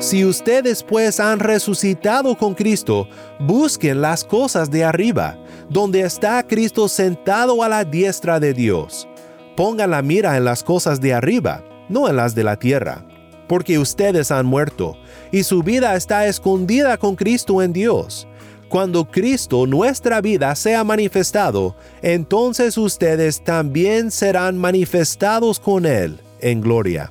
Si ustedes pues han resucitado con Cristo, busquen las cosas de arriba, donde está Cristo sentado a la diestra de Dios. Pongan la mira en las cosas de arriba, no en las de la tierra, porque ustedes han muerto, y su vida está escondida con Cristo en Dios. Cuando Cristo, nuestra vida, sea manifestado, entonces ustedes también serán manifestados con Él en gloria.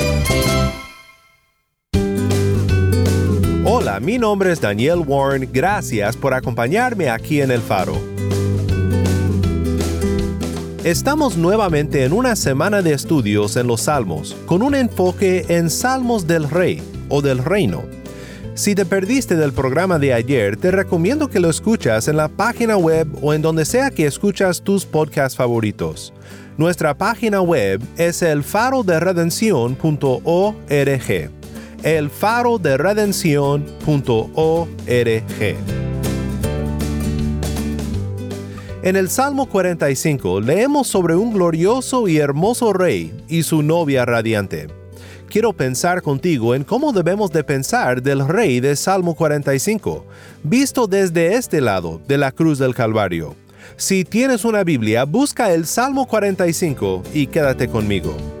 Mi nombre es Daniel Warren, gracias por acompañarme aquí en El Faro. Estamos nuevamente en una semana de estudios en los Salmos, con un enfoque en Salmos del Rey o del Reino. Si te perdiste del programa de ayer, te recomiendo que lo escuchas en la página web o en donde sea que escuchas tus podcasts favoritos. Nuestra página web es elfaroderedención.org. elfaroderedención.org. En el Salmo 45 leemos sobre un glorioso y hermoso rey y su novia radiante quiero pensar contigo en cómo debemos de pensar del rey de Salmo 45, visto desde este lado de la cruz del Calvario. Si tienes una Biblia, busca el Salmo 45 y quédate conmigo.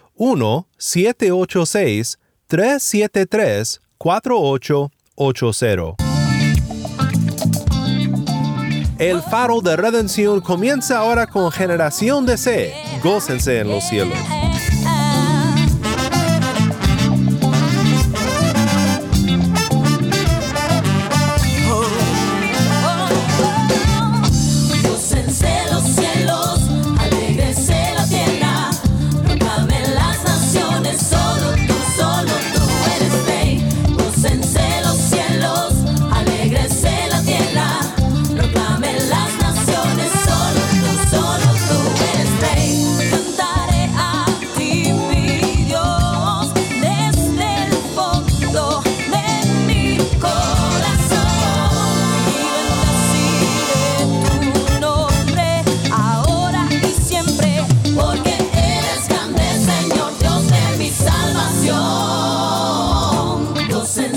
1-786-373-4880. El faro de redención comienza ahora con generación de C. Gócense en los cielos.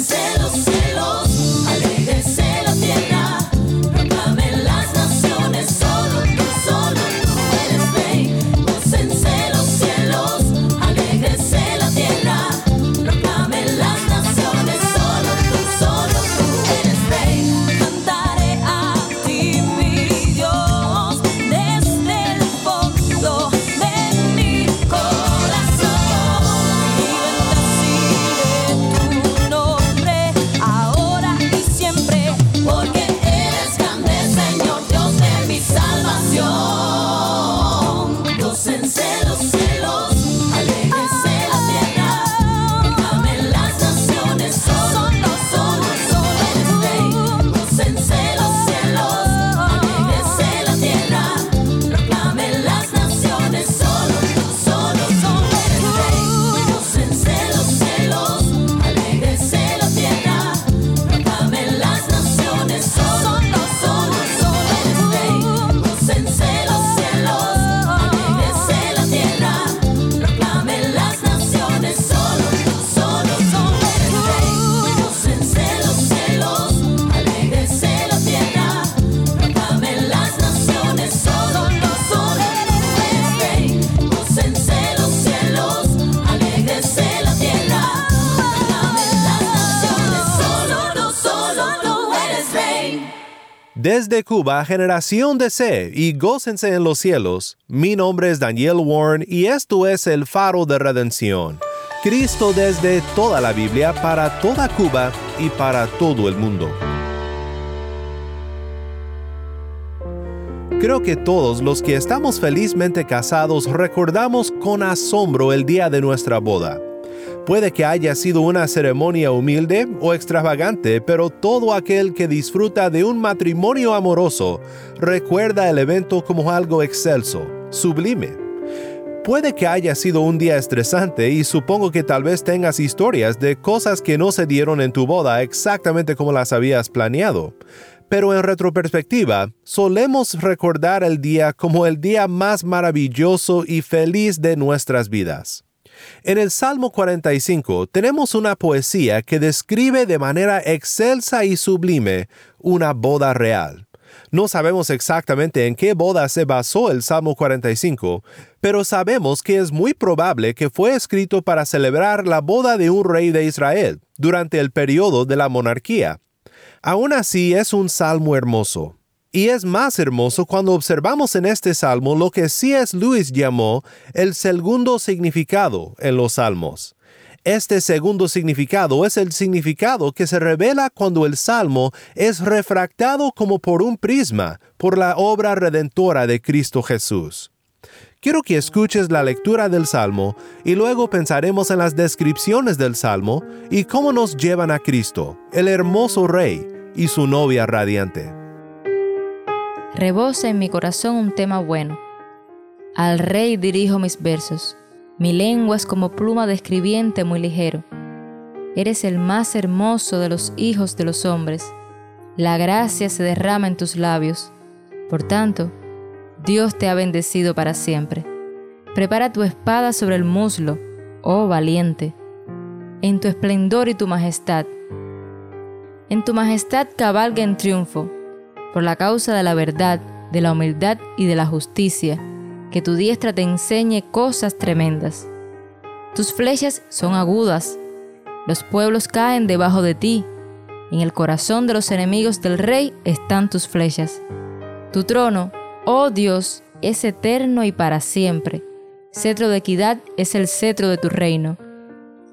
cancela. Desde Cuba, generación de C y gócense en los cielos. Mi nombre es Daniel Warren y esto es el faro de redención. Cristo desde toda la Biblia para toda Cuba y para todo el mundo. Creo que todos los que estamos felizmente casados recordamos con asombro el día de nuestra boda. Puede que haya sido una ceremonia humilde o extravagante, pero todo aquel que disfruta de un matrimonio amoroso recuerda el evento como algo excelso, sublime. Puede que haya sido un día estresante y supongo que tal vez tengas historias de cosas que no se dieron en tu boda exactamente como las habías planeado pero en retroperspectiva, solemos recordar el día como el día más maravilloso y feliz de nuestras vidas. En el Salmo 45 tenemos una poesía que describe de manera excelsa y sublime una boda real. No sabemos exactamente en qué boda se basó el Salmo 45, pero sabemos que es muy probable que fue escrito para celebrar la boda de un rey de Israel durante el periodo de la monarquía Aún así es un salmo hermoso. Y es más hermoso cuando observamos en este salmo lo que C.S. Lewis llamó el segundo significado en los salmos. Este segundo significado es el significado que se revela cuando el salmo es refractado como por un prisma por la obra redentora de Cristo Jesús. Quiero que escuches la lectura del Salmo y luego pensaremos en las descripciones del Salmo y cómo nos llevan a Cristo, el hermoso Rey, y su novia radiante. Rebosa en mi corazón un tema bueno. Al Rey dirijo mis versos. Mi lengua es como pluma de escribiente muy ligero. Eres el más hermoso de los hijos de los hombres. La gracia se derrama en tus labios. Por tanto, Dios te ha bendecido para siempre. Prepara tu espada sobre el muslo, oh valiente, en tu esplendor y tu majestad en tu majestad cabalga en triunfo, por la causa de la verdad, de la humildad y de la justicia, que tu diestra te enseñe cosas tremendas. Tus flechas son agudas, los pueblos caen debajo de ti, en el corazón de los enemigos del rey están tus flechas. Tu trono, oh Dios, es eterno y para siempre. Cetro de equidad es el cetro de tu reino.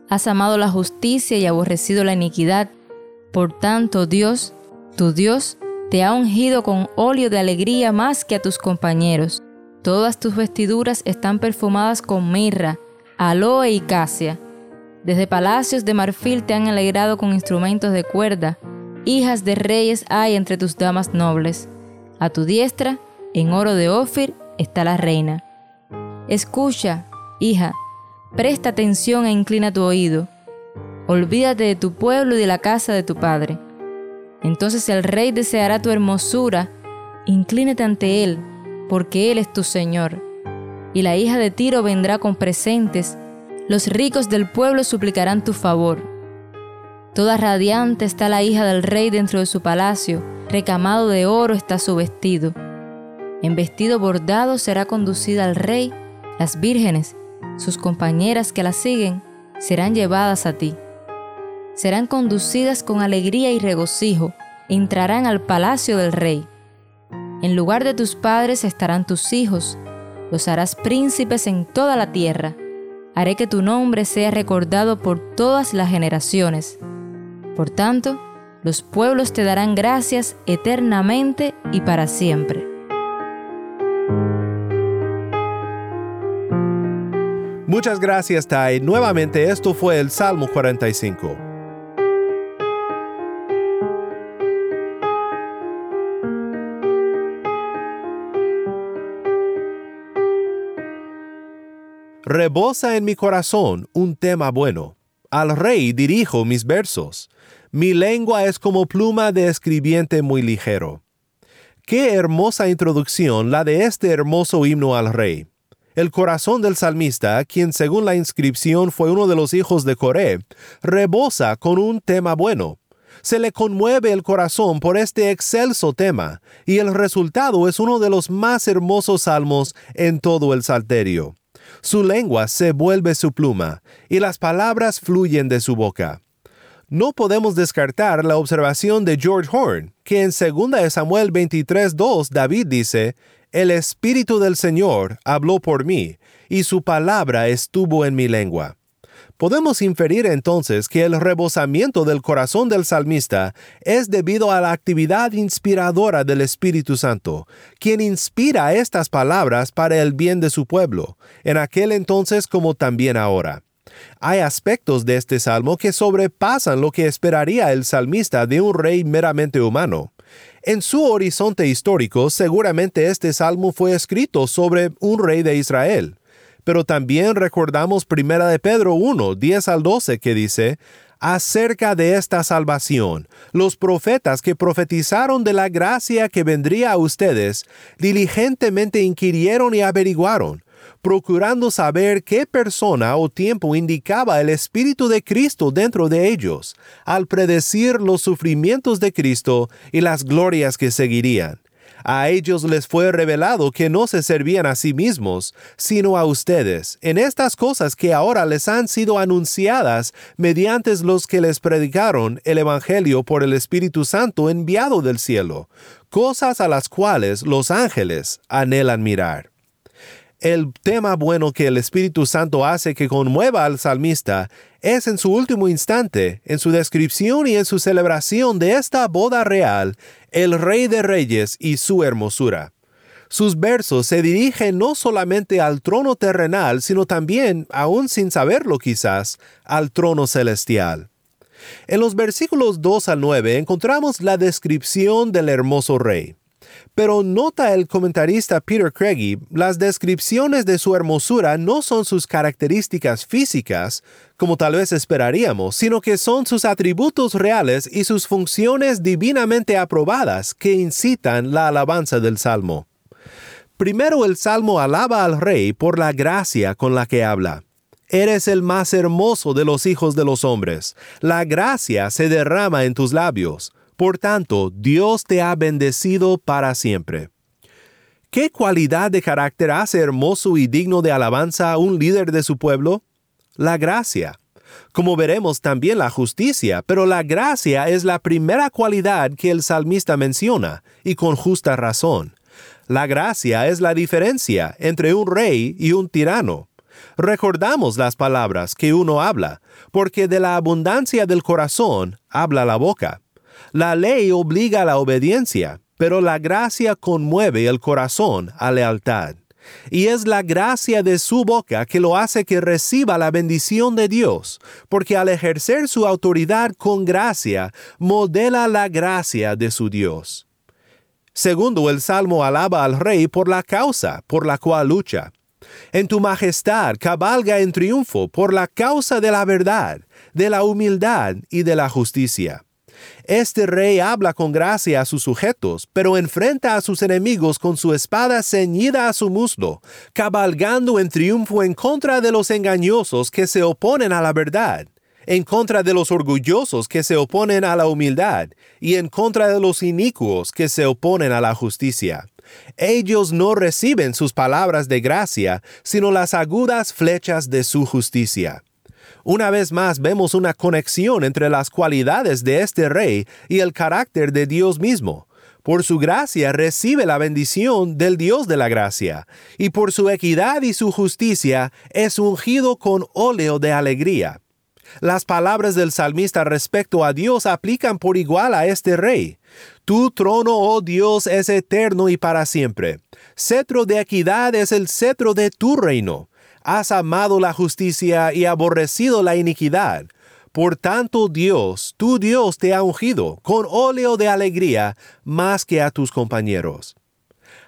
Has amado la justicia y aborrecido la iniquidad por tanto, Dios, tu Dios, te ha ungido con óleo de alegría más que a tus compañeros. Todas tus vestiduras están perfumadas con mirra, aloe y casia. Desde palacios de marfil te han alegrado con instrumentos de cuerda. Hijas de reyes hay entre tus damas nobles. A tu diestra, en oro de Ofir, está la reina. Escucha, hija, presta atención e inclina tu oído olvídate de tu pueblo y de la casa de tu padre. Entonces el rey deseará tu hermosura, inclínate ante él, porque él es tu Señor. Y la hija de Tiro vendrá con presentes, los ricos del pueblo suplicarán tu favor. Toda radiante está la hija del rey dentro de su palacio, recamado de oro está su vestido. En vestido bordado será conducida al rey, las vírgenes, sus compañeras que la siguen, serán llevadas a ti serán conducidas con alegría y regocijo, entrarán al palacio del rey. En lugar de tus padres estarán tus hijos, los harás príncipes en toda la tierra. Haré que tu nombre sea recordado por todas las generaciones. Por tanto, los pueblos te darán gracias eternamente y para siempre. Muchas gracias, Tai. Nuevamente, esto fue el Salmo 45. Rebosa en mi corazón un tema bueno. Al rey dirijo mis versos. Mi lengua es como pluma de escribiente muy ligero. Qué hermosa introducción la de este hermoso himno al rey. El corazón del salmista, quien según la inscripción fue uno de los hijos de Coré, rebosa con un tema bueno. Se le conmueve el corazón por este excelso tema, y el resultado es uno de los más hermosos salmos en todo el Salterio. Su lengua se vuelve su pluma, y las palabras fluyen de su boca. No podemos descartar la observación de George Horn, que en 2 Samuel 23.2 David dice, El Espíritu del Señor habló por mí, y su palabra estuvo en mi lengua. Podemos inferir entonces que el rebosamiento del corazón del salmista es debido a la actividad inspiradora del Espíritu Santo, quien inspira estas palabras para el bien de su pueblo, en aquel entonces como también ahora. Hay aspectos de este salmo que sobrepasan lo que esperaría el salmista de un rey meramente humano. En su horizonte histórico, seguramente este salmo fue escrito sobre un rey de Israel. Pero también recordamos 1 de Pedro 1, 10 al 12, que dice, acerca de esta salvación, los profetas que profetizaron de la gracia que vendría a ustedes, diligentemente inquirieron y averiguaron procurando saber qué persona o tiempo indicaba el Espíritu de Cristo dentro de ellos, al predecir los sufrimientos de Cristo y las glorias que seguirían. A ellos les fue revelado que no se servían a sí mismos, sino a ustedes, en estas cosas que ahora les han sido anunciadas mediante los que les predicaron el Evangelio por el Espíritu Santo enviado del cielo, cosas a las cuales los ángeles anhelan mirar. El tema bueno que el Espíritu Santo hace que conmueva al salmista es en su último instante, en su descripción y en su celebración de esta boda real, el Rey de Reyes y su hermosura. Sus versos se dirigen no solamente al trono terrenal, sino también, aún sin saberlo quizás, al trono celestial. En los versículos 2 al 9 encontramos la descripción del hermoso rey. Pero nota el comentarista Peter Craigie, las descripciones de su hermosura no son sus características físicas, como tal vez esperaríamos, sino que son sus atributos reales y sus funciones divinamente aprobadas que incitan la alabanza del Salmo. Primero el Salmo alaba al Rey por la gracia con la que habla. Eres el más hermoso de los hijos de los hombres. La gracia se derrama en tus labios. Por tanto, Dios te ha bendecido para siempre. ¿Qué cualidad de carácter hace hermoso y digno de alabanza a un líder de su pueblo? La gracia. Como veremos también la justicia, pero la gracia es la primera cualidad que el salmista menciona, y con justa razón. La gracia es la diferencia entre un rey y un tirano. Recordamos las palabras que uno habla, porque de la abundancia del corazón habla la boca. La ley obliga a la obediencia, pero la gracia conmueve el corazón a lealtad. Y es la gracia de su boca que lo hace que reciba la bendición de Dios, porque al ejercer su autoridad con gracia, modela la gracia de su Dios. Segundo, el Salmo alaba al Rey por la causa por la cual lucha. En tu majestad cabalga en triunfo por la causa de la verdad, de la humildad y de la justicia. Este rey habla con gracia a sus sujetos, pero enfrenta a sus enemigos con su espada ceñida a su muslo, cabalgando en triunfo en contra de los engañosos que se oponen a la verdad, en contra de los orgullosos que se oponen a la humildad, y en contra de los inicuos que se oponen a la justicia. Ellos no reciben sus palabras de gracia, sino las agudas flechas de su justicia. Una vez más vemos una conexión entre las cualidades de este rey y el carácter de Dios mismo. Por su gracia recibe la bendición del Dios de la gracia, y por su equidad y su justicia es ungido con óleo de alegría. Las palabras del salmista respecto a Dios aplican por igual a este rey. Tu trono, oh Dios, es eterno y para siempre. Cetro de equidad es el cetro de tu reino has amado la justicia y aborrecido la iniquidad. Por tanto Dios, tu Dios te ha ungido con óleo de alegría más que a tus compañeros.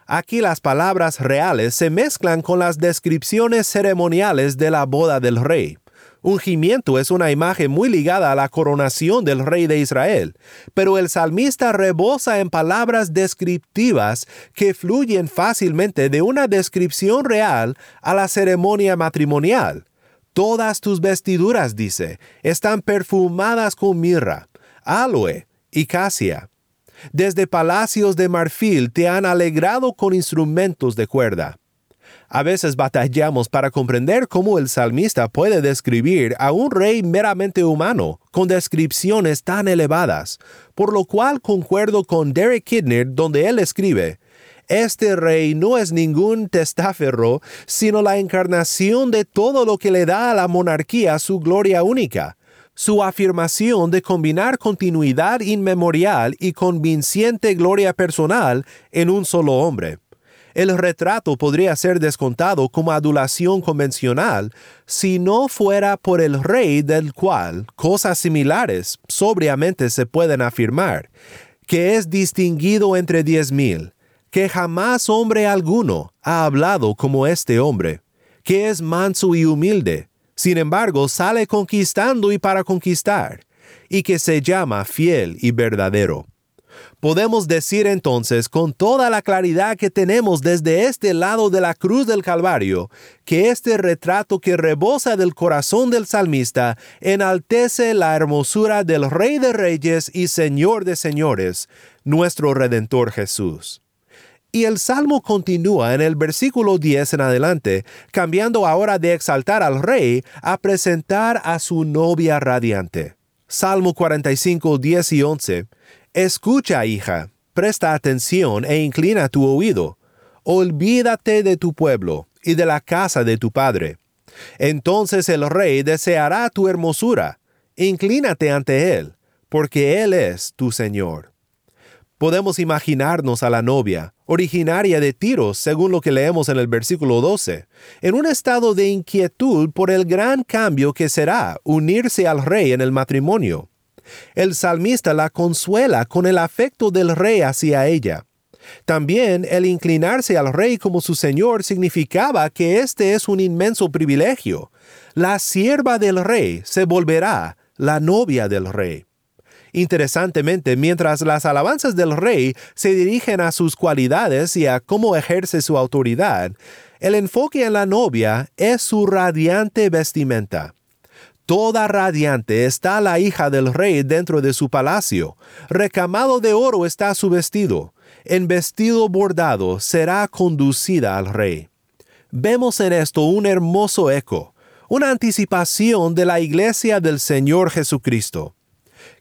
Aquí las palabras reales se mezclan con las descripciones ceremoniales de la boda del rey. Ungimiento es una imagen muy ligada a la coronación del rey de Israel, pero el salmista rebosa en palabras descriptivas que fluyen fácilmente de una descripción real a la ceremonia matrimonial. Todas tus vestiduras, dice, están perfumadas con mirra, aloe y casia. Desde palacios de marfil te han alegrado con instrumentos de cuerda. A veces batallamos para comprender cómo el salmista puede describir a un rey meramente humano, con descripciones tan elevadas, por lo cual concuerdo con Derek Kidner donde él escribe, este rey no es ningún testaferro, sino la encarnación de todo lo que le da a la monarquía su gloria única, su afirmación de combinar continuidad inmemorial y convincente gloria personal en un solo hombre. El retrato podría ser descontado como adulación convencional si no fuera por el rey del cual cosas similares sobriamente se pueden afirmar, que es distinguido entre diez mil, que jamás hombre alguno ha hablado como este hombre, que es manso y humilde, sin embargo sale conquistando y para conquistar, y que se llama fiel y verdadero. Podemos decir entonces con toda la claridad que tenemos desde este lado de la cruz del Calvario, que este retrato que rebosa del corazón del salmista enaltece la hermosura del Rey de Reyes y Señor de Señores, nuestro Redentor Jesús. Y el salmo continúa en el versículo 10 en adelante, cambiando ahora de exaltar al rey a presentar a su novia radiante. Salmo 45, 10 y 11. Escucha, hija, presta atención e inclina tu oído. Olvídate de tu pueblo y de la casa de tu padre. Entonces el rey deseará tu hermosura. Inclínate ante él, porque él es tu Señor. Podemos imaginarnos a la novia, originaria de Tiros, según lo que leemos en el versículo 12, en un estado de inquietud por el gran cambio que será unirse al rey en el matrimonio. El salmista la consuela con el afecto del rey hacia ella. También el inclinarse al rey como su señor significaba que este es un inmenso privilegio. La sierva del rey se volverá la novia del rey. Interesantemente, mientras las alabanzas del rey se dirigen a sus cualidades y a cómo ejerce su autoridad, el enfoque en la novia es su radiante vestimenta. Toda radiante está la hija del rey dentro de su palacio. Recamado de oro está su vestido. En vestido bordado será conducida al rey. Vemos en esto un hermoso eco, una anticipación de la iglesia del Señor Jesucristo.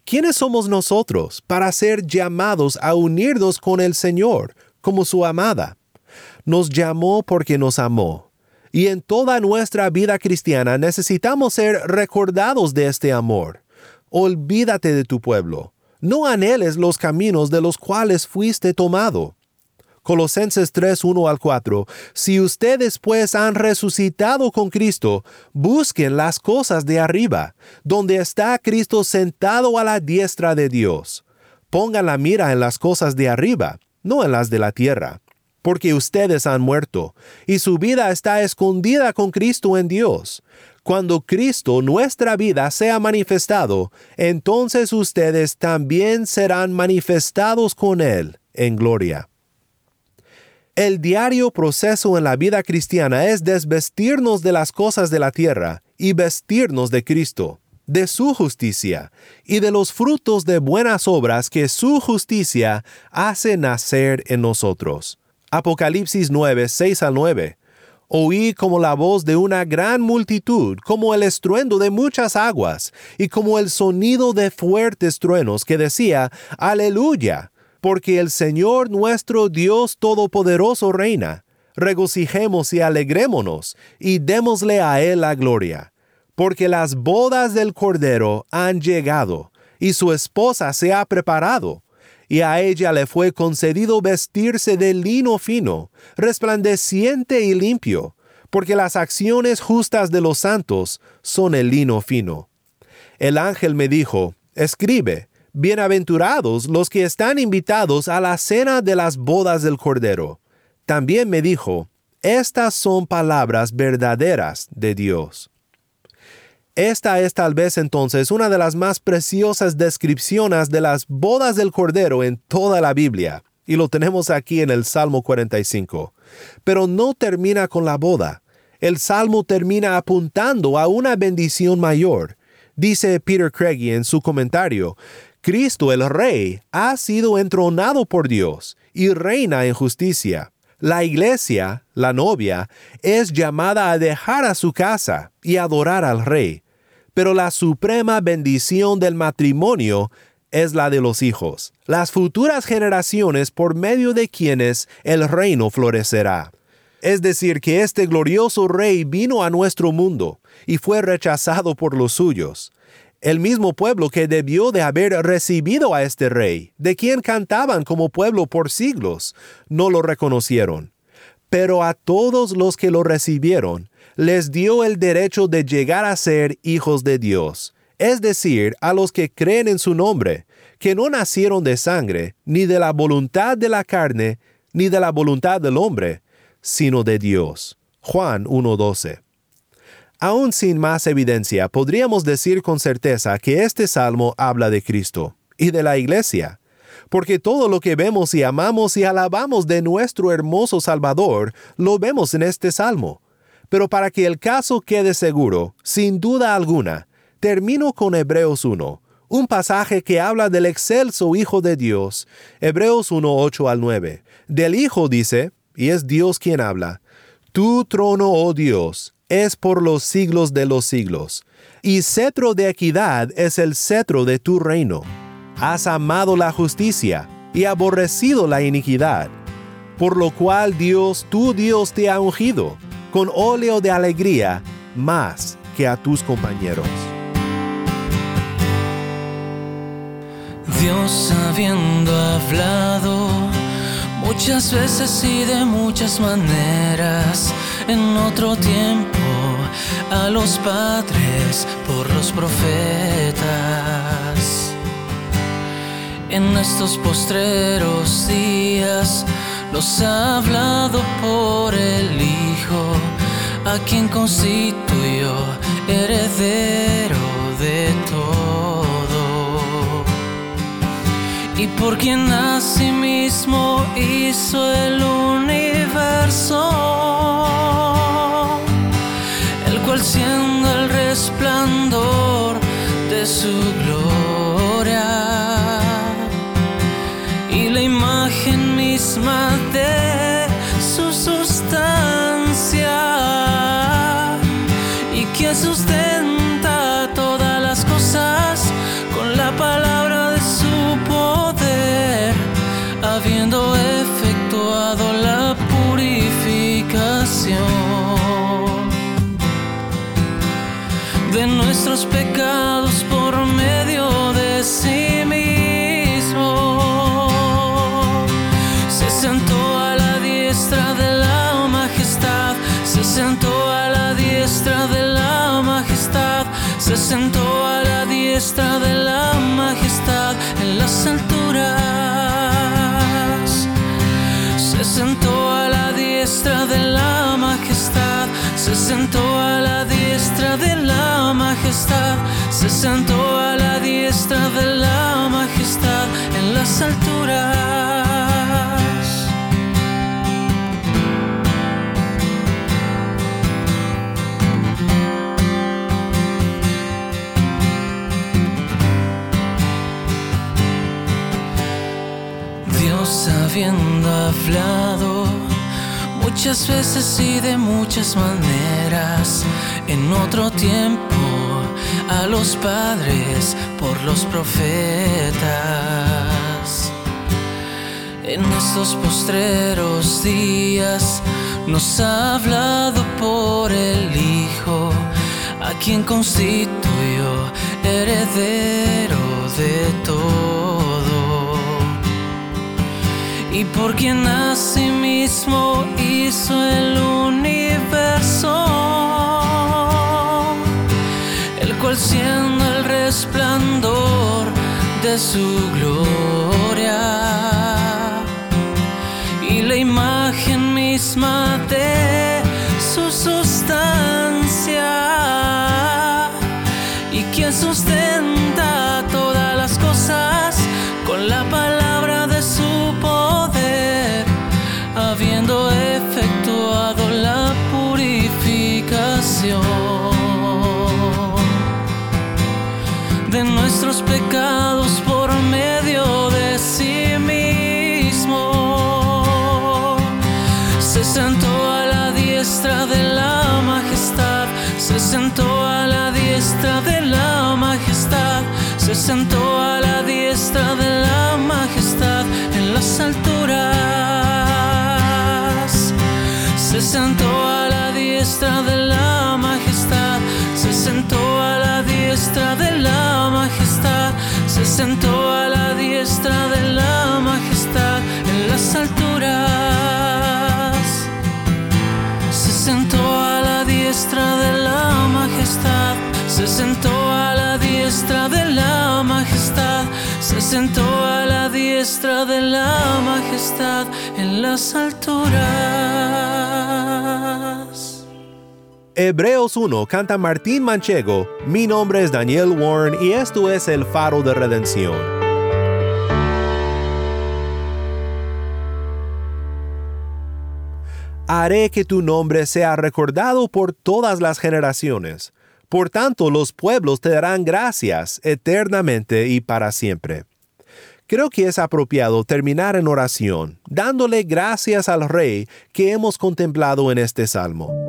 ¿Quiénes somos nosotros para ser llamados a unirnos con el Señor como su amada? Nos llamó porque nos amó y en toda nuestra vida cristiana necesitamos ser recordados de este amor. Olvídate de tu pueblo. No anheles los caminos de los cuales fuiste tomado. Colosenses 3, 1 al 4. Si ustedes pues han resucitado con Cristo, busquen las cosas de arriba, donde está Cristo sentado a la diestra de Dios. Pongan la mira en las cosas de arriba, no en las de la tierra porque ustedes han muerto, y su vida está escondida con Cristo en Dios. Cuando Cristo, nuestra vida, sea manifestado, entonces ustedes también serán manifestados con Él en gloria. El diario proceso en la vida cristiana es desvestirnos de las cosas de la tierra y vestirnos de Cristo, de su justicia y de los frutos de buenas obras que su justicia hace nacer en nosotros. Apocalipsis 9, 6 al 9. Oí como la voz de una gran multitud, como el estruendo de muchas aguas, y como el sonido de fuertes truenos que decía, Aleluya, porque el Señor nuestro Dios Todopoderoso reina. Regocijemos y alegrémonos, y démosle a Él la gloria, porque las bodas del Cordero han llegado, y su esposa se ha preparado y a ella le fue concedido vestirse de lino fino, resplandeciente y limpio, porque las acciones justas de los santos son el lino fino. El ángel me dijo, escribe, bienaventurados los que están invitados a la cena de las bodas del Cordero. También me dijo, estas son palabras verdaderas de Dios. Esta es tal vez entonces una de las más preciosas descripciones de las bodas del Cordero en toda la Biblia, y lo tenemos aquí en el Salmo 45. Pero no termina con la boda. El Salmo termina apuntando a una bendición mayor. Dice Peter Craigie en su comentario, Cristo el Rey ha sido entronado por Dios y reina en justicia. La iglesia, la novia, es llamada a dejar a su casa y adorar al rey, pero la suprema bendición del matrimonio es la de los hijos, las futuras generaciones por medio de quienes el reino florecerá. Es decir, que este glorioso rey vino a nuestro mundo y fue rechazado por los suyos. El mismo pueblo que debió de haber recibido a este rey, de quien cantaban como pueblo por siglos, no lo reconocieron. Pero a todos los que lo recibieron, les dio el derecho de llegar a ser hijos de Dios, es decir, a los que creen en su nombre, que no nacieron de sangre, ni de la voluntad de la carne, ni de la voluntad del hombre, sino de Dios. Juan 1.12. Aún sin más evidencia, podríamos decir con certeza que este salmo habla de Cristo y de la iglesia, porque todo lo que vemos y amamos y alabamos de nuestro hermoso Salvador lo vemos en este salmo. Pero para que el caso quede seguro, sin duda alguna, termino con Hebreos 1, un pasaje que habla del excelso Hijo de Dios, Hebreos 1, 8 al 9. Del Hijo dice, y es Dios quien habla, Tu trono, oh Dios, es por los siglos de los siglos, y cetro de equidad es el cetro de tu reino. Has amado la justicia y aborrecido la iniquidad, por lo cual Dios, tu Dios, te ha ungido con óleo de alegría más que a tus compañeros. Dios habiendo hablado muchas veces y de muchas maneras en otro tiempo a los padres por los profetas. En estos postreros días los ha hablado por el Hijo, a quien constituyó heredero de todo. Y por quien asimismo hizo el universo siendo el resplandor de su gloria y la imagen misma de su sustancia y quien sustenta de la majestad en las alturas. Se sentó a la diestra de la majestad, se sentó a la diestra de la majestad, se sentó a la diestra de la majestad en las alturas. Habiendo hablado muchas veces y de muchas maneras en otro tiempo a los padres por los profetas. En estos postreros días nos ha hablado por el Hijo, a quien constituyó heredero de todo. Y por quien asimismo hizo el universo el cual siendo el resplandor de su gloria y la imagen misma de su sustancia y quien sustenta de nuestros pecados por medio de sí mismo. Se sentó a la diestra de la majestad, se sentó a la diestra de la majestad, se sentó a la diestra de la majestad en las alturas. Se sentó a la diestra de de la majestad, se sentó a la diestra de la majestad en las alturas. Se sentó a la diestra de la majestad, se sentó a la diestra de la majestad, se sentó a la diestra de la majestad en las alturas. Hebreos 1 canta Martín Manchego, mi nombre es Daniel Warren y esto es el faro de redención. Haré que tu nombre sea recordado por todas las generaciones. Por tanto, los pueblos te darán gracias eternamente y para siempre. Creo que es apropiado terminar en oración, dándole gracias al Rey que hemos contemplado en este salmo.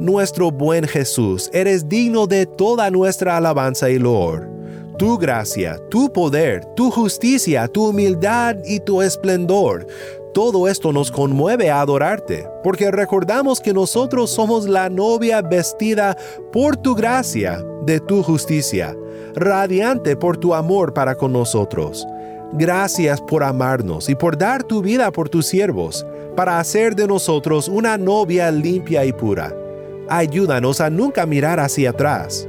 Nuestro buen Jesús, eres digno de toda nuestra alabanza y loor. Tu gracia, tu poder, tu justicia, tu humildad y tu esplendor, todo esto nos conmueve a adorarte, porque recordamos que nosotros somos la novia vestida por tu gracia, de tu justicia, radiante por tu amor para con nosotros. Gracias por amarnos y por dar tu vida por tus siervos, para hacer de nosotros una novia limpia y pura. Ayúdanos a nunca mirar hacia atrás.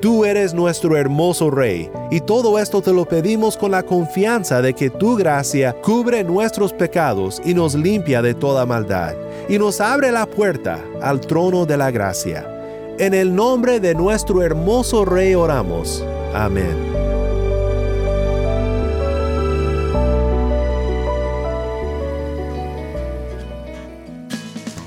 Tú eres nuestro hermoso Rey, y todo esto te lo pedimos con la confianza de que tu gracia cubre nuestros pecados y nos limpia de toda maldad, y nos abre la puerta al trono de la gracia. En el nombre de nuestro hermoso Rey oramos. Amén.